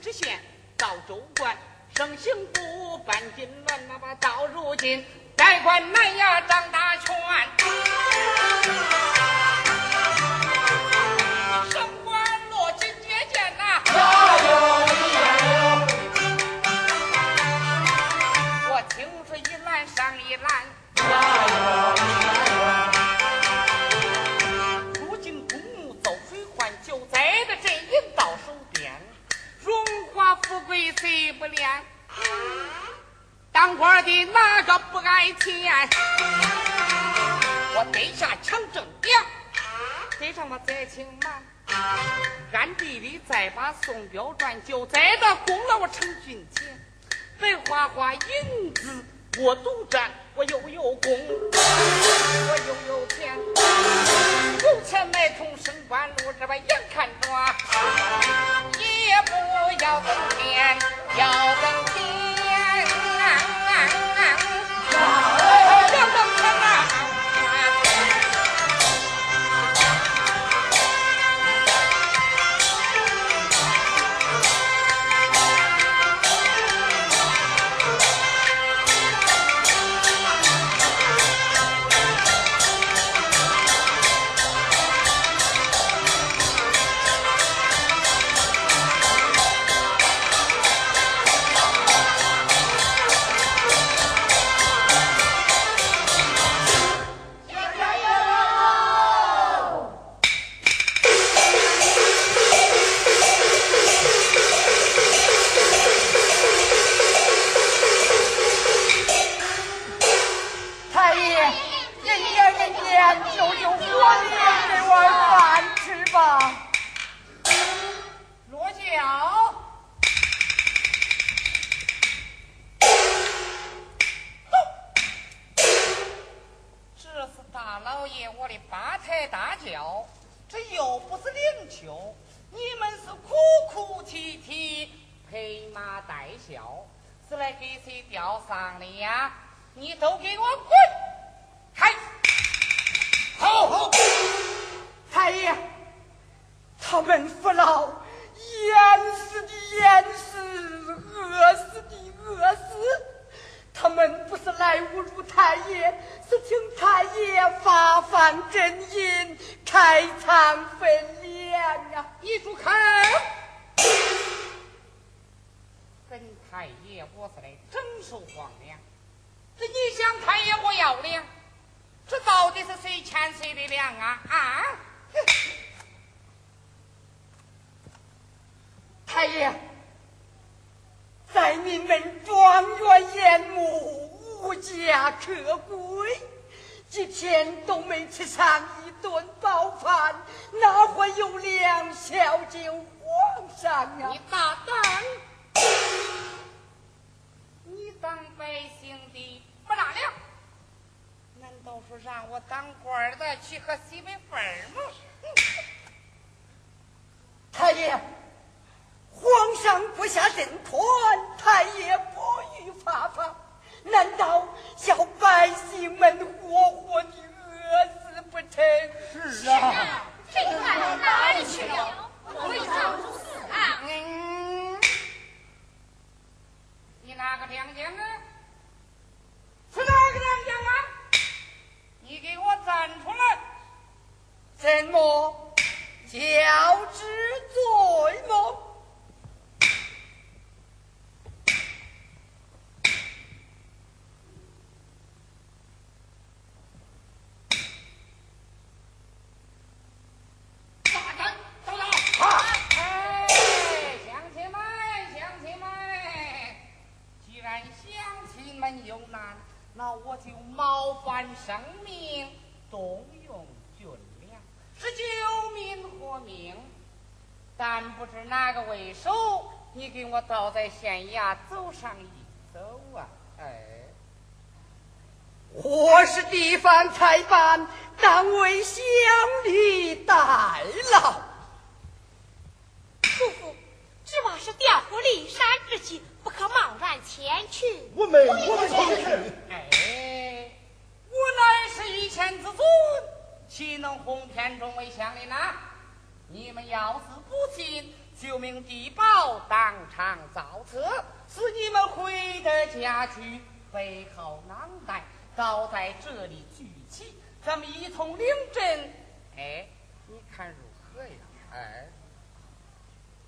知县到州官，升刑部，办金銮，那么到如今改官难呀，掌大权，升官落金呐，我青春一揽上一揽，谁不练当官的哪个不爱钱我得下强正点得上我灾情慢暗地里再把宋彪转就在这功劳我成俊杰白花花银子我独占我又有功我又有钱。有钱买通升官路这把眼看着不要跟天，要跟天。你住口！跟太爷我是来征收皇粮，这你想太爷我要粮，这到底是谁欠谁的粮啊？啊！太爷，在你们庄园淹没，无家可归，几天都没吃上。顿饱饭，哪会有良宵敬皇上啊？你大胆！你当百姓的不纳粮，难道说让我当官的去喝西北风吗？太爷，皇上不下圣团，太爷不予发放，难道叫百姓们活活的饿死？不听。是啊，这段到哪里去了？回朝入寺啊！你哪个娘家呢？是哪个啊？你给我站出来！怎么，教之罪么？生命，动用军粮，是救民活命。但不知哪个为首，你给我倒在县衙走上一走啊！哎，我是地方裁判，当为乡里代劳。叔父，只怕是调虎离山之计。不可贸然前去。我们我们同去。哎，我乃是御前之尊，岂能哄骗众位乡邻呢？你们要是不信，就命地保当场造册，使你们回得家去，背好囊袋，倒在这里聚齐，咱们一同领证。哎，你看如何呀？哎。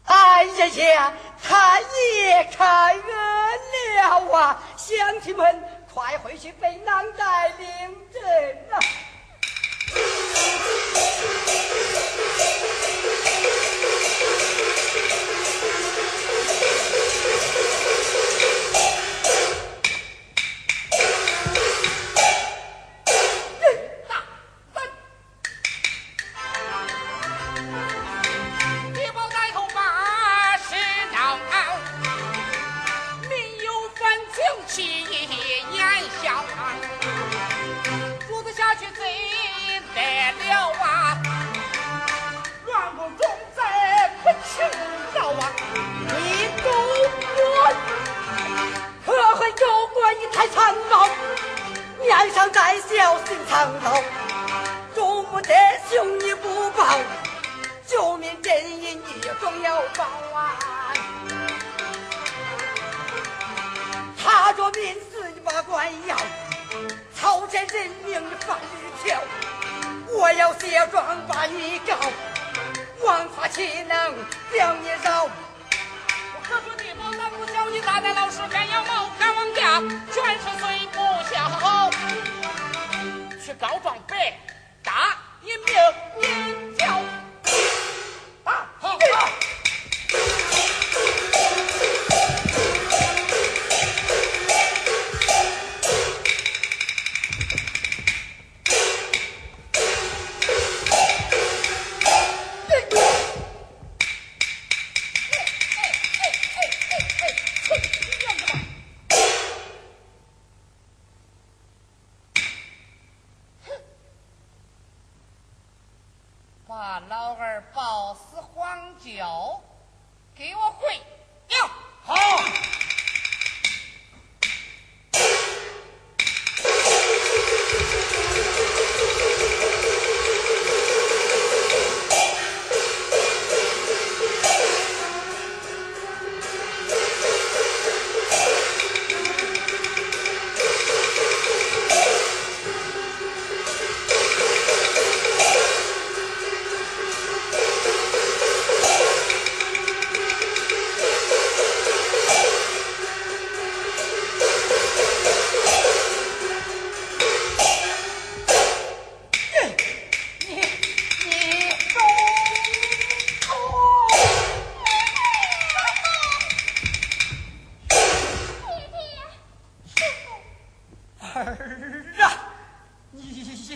哎呀呀，太爷开恩了啊！乡亲们，快回去被囊袋领证啊！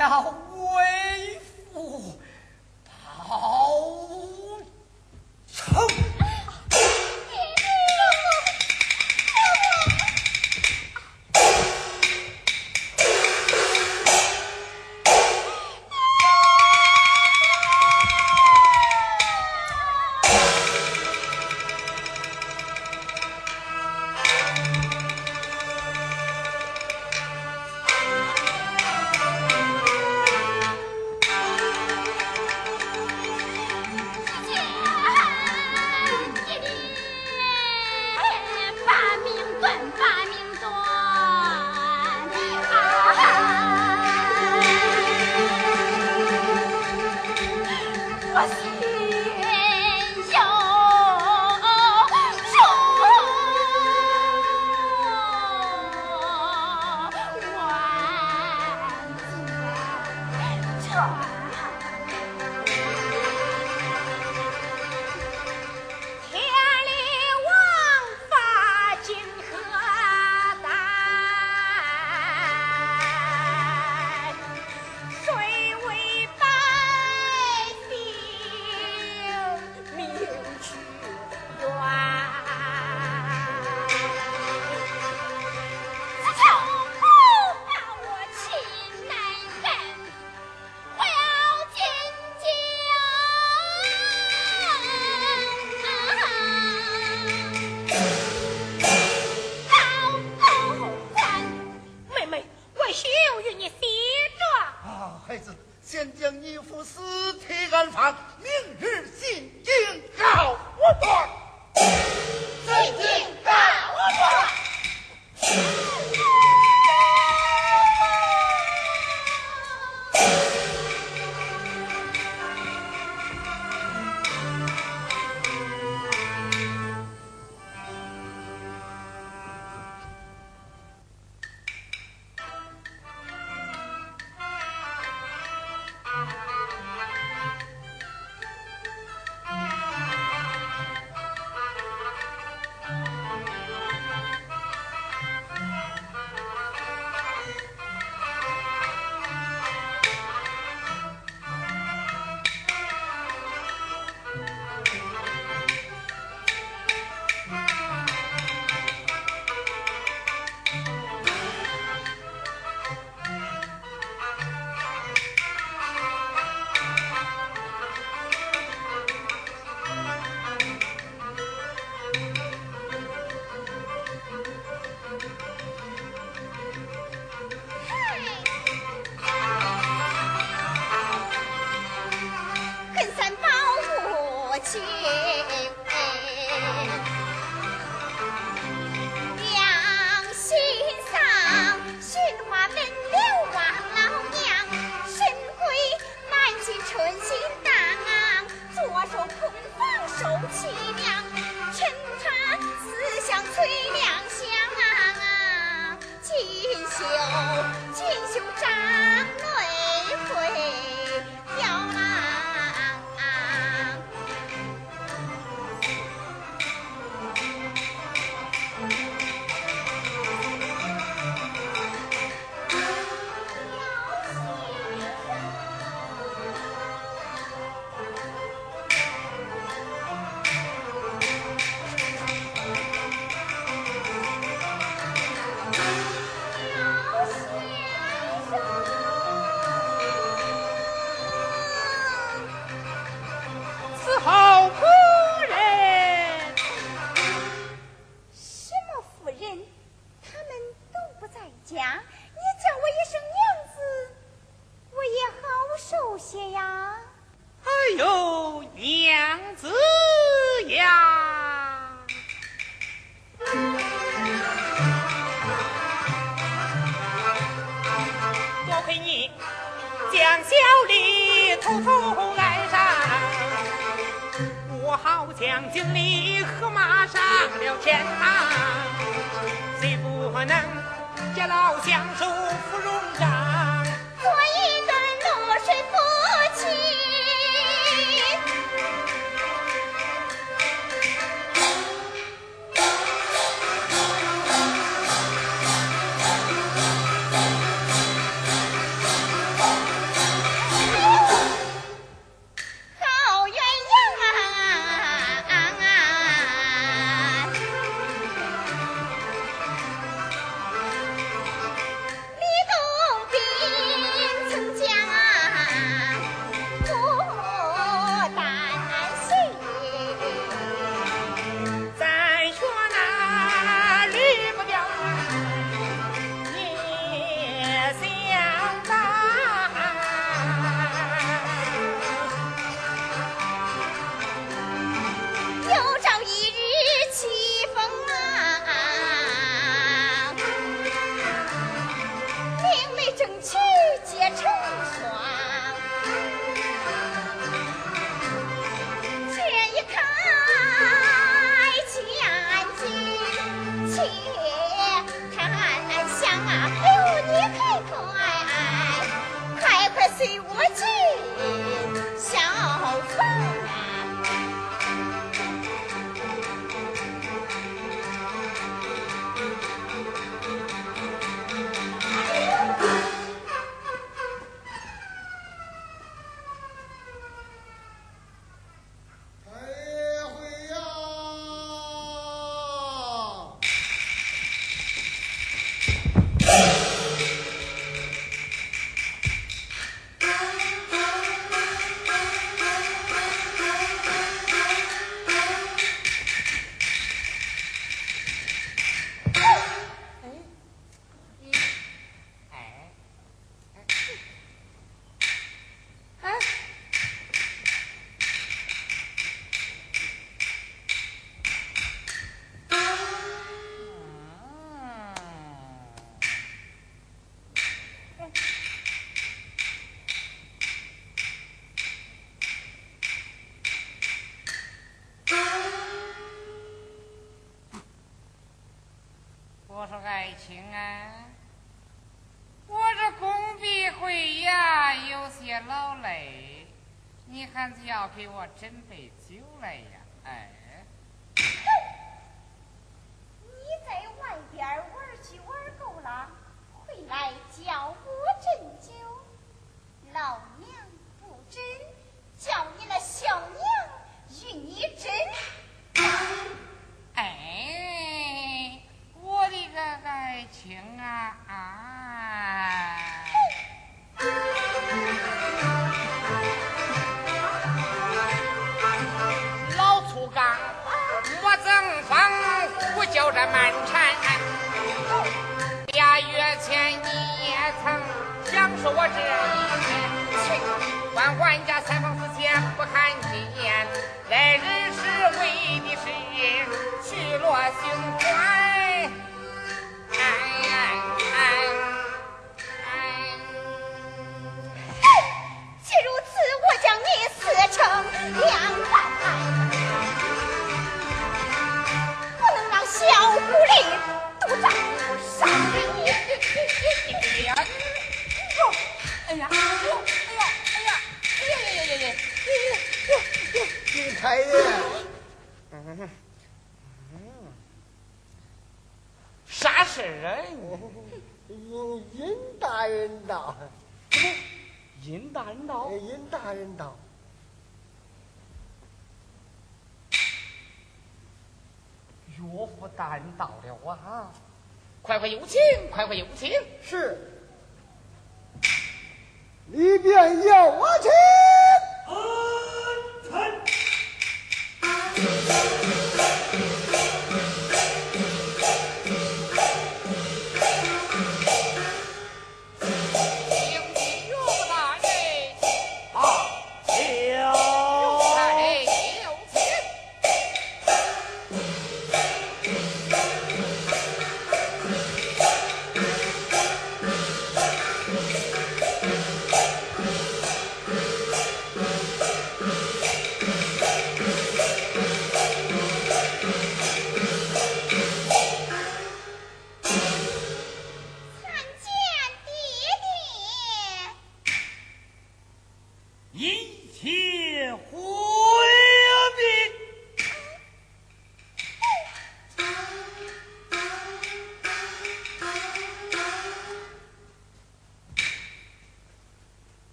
要恢复说爱情啊。我这工笔会呀，有些劳累，你还是要给我准备酒来呀。哎。你在外边玩去，玩够了，回来交。I assume. 快快有请快快有请是。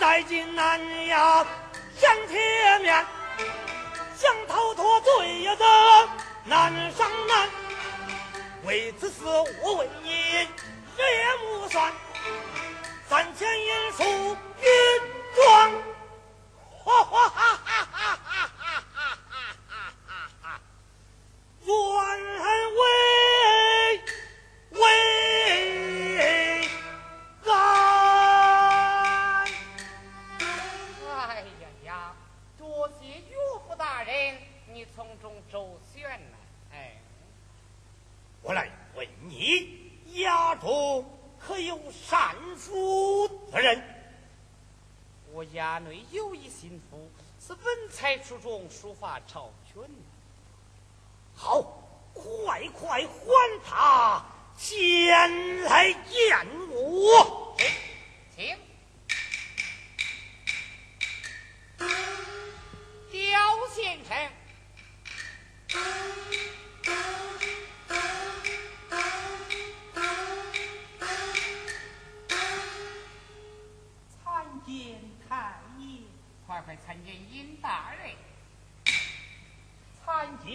在济南呀，想铁面，想逃脱罪呀的难上难。为此事我为你日夜目算，三千银数云装，哈哈书中，书法超群。好，快快唤他前来见我。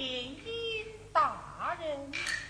点因大人。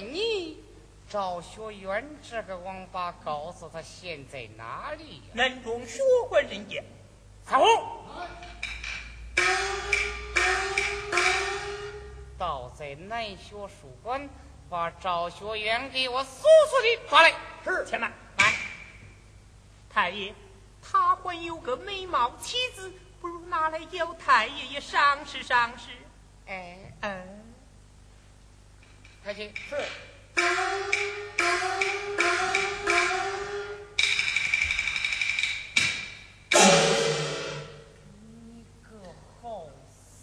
你，赵学渊这个王八，羔子他现在哪里呀、南中学馆人家，三虎，倒在南学书馆，把赵学渊给我速速的抓来。是。且慢慢。太爷，他还有个美貌妻子，不如拿来叫太爷爷赏识赏识。哎，嗯，是。你个好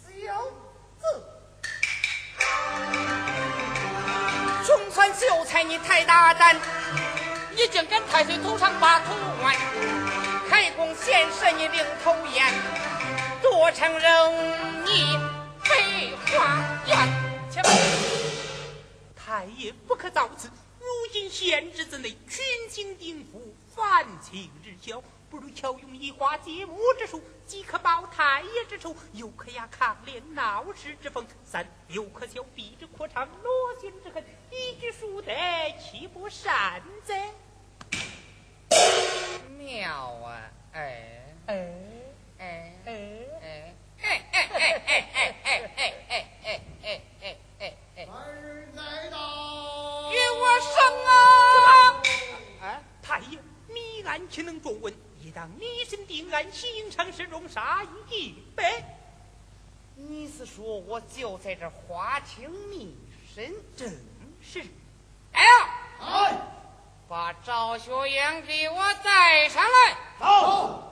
小子！总算秀才你太大胆，已经跟太岁头上把头弯，开弓献射你领头雁，多承认你飞花园，且慢。太爷不可造次。如今县之子内群星鼎富，繁情日消，不如巧用移花接木之术，既可报太爷之仇，又可压抗联闹事之风。三又可消彼之扩张罗心之恨，一举数得，岂不善哉？妙啊！杀一百。你是说我就在这花厅密审？正是。哎呀，哎，把赵学英给我带上来！走，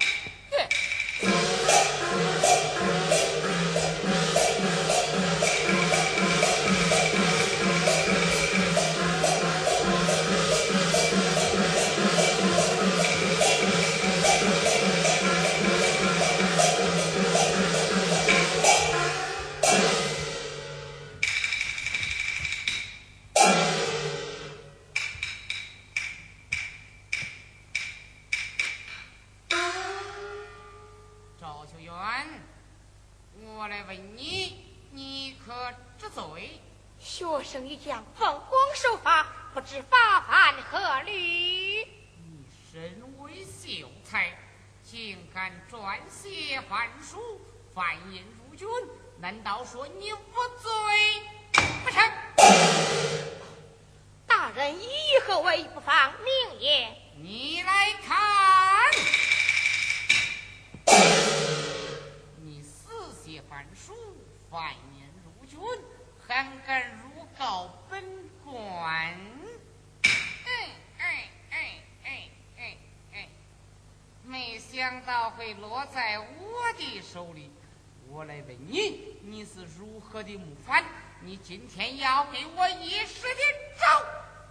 是如何的谋反？你今天要给我一时的招！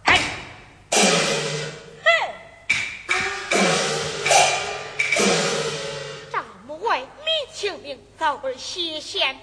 哎！赵某为民请命，早儿西县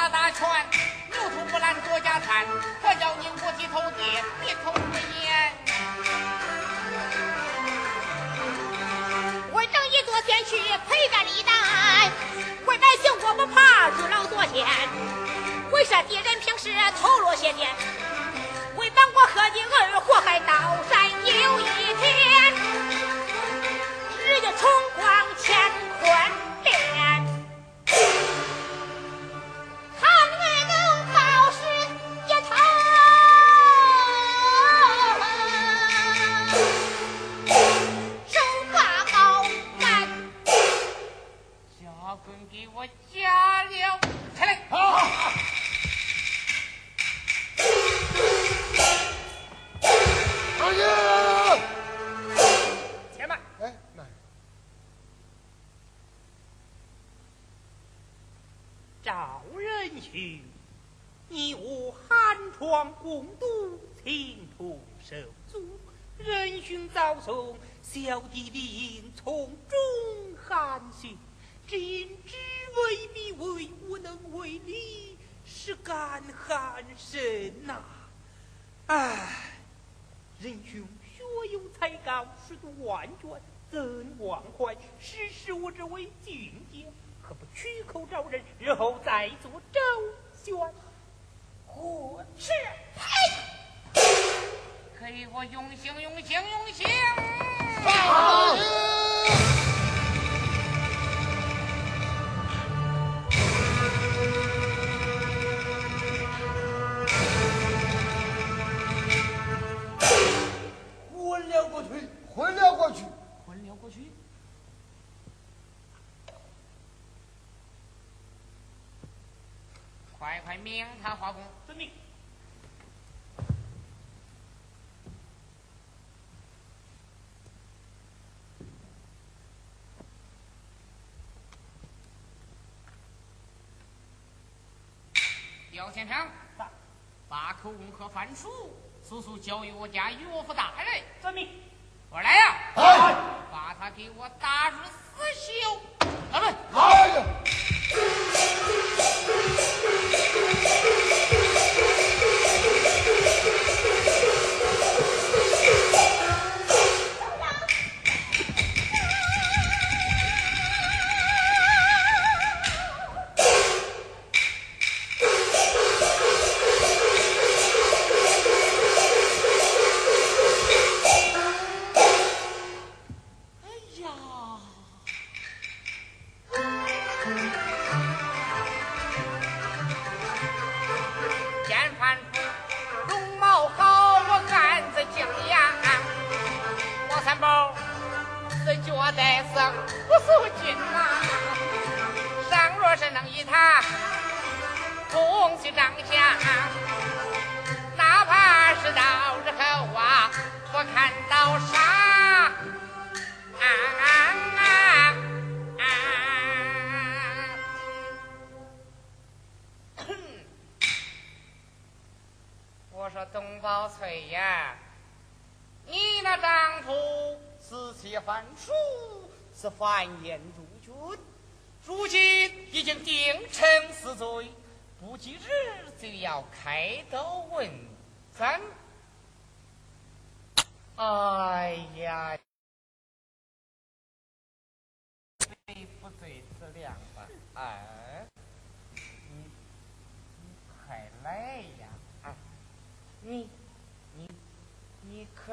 大打拳牛头不拦多加餐可叫你五体投地闭口不言我等你昨天去陪着李丹为百姓我不怕阻挠多天为啥敌人平时偷落些年为帮我和你儿祸害刀山又一天干寒甚呐！唉，仁兄学有才高，识读万卷，怎忘怀识时务之为俊杰？何不取口招人，日后再做周旋？何止？给我用心，用心，用心！昏快快命他画工，遵命。刁先生，把口供和范书速速交与我家岳父大人。遵命。我来呀！哎，把他给我打入死囚。啊不，哎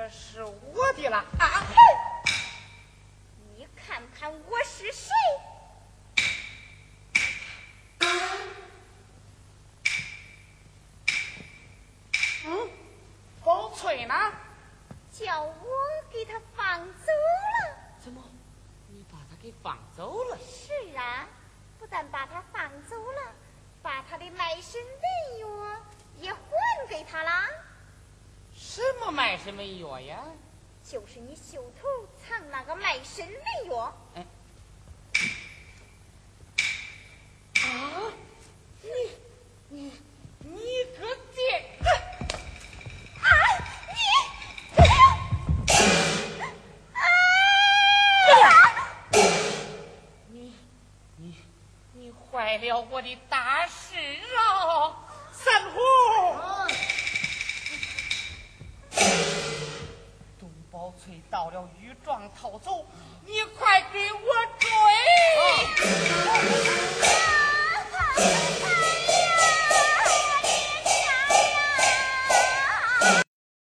是我的了啊！你看看我是谁？嗯，宝翠呢？叫我给他放走了。怎么？你把他给放走了？是啊，不但把他放走了，把他的卖身文药也还给他啦。什么卖什么药呀？就是你袖头藏那个卖身的药。啊！你你你个贱！啊！你！你你你坏了我的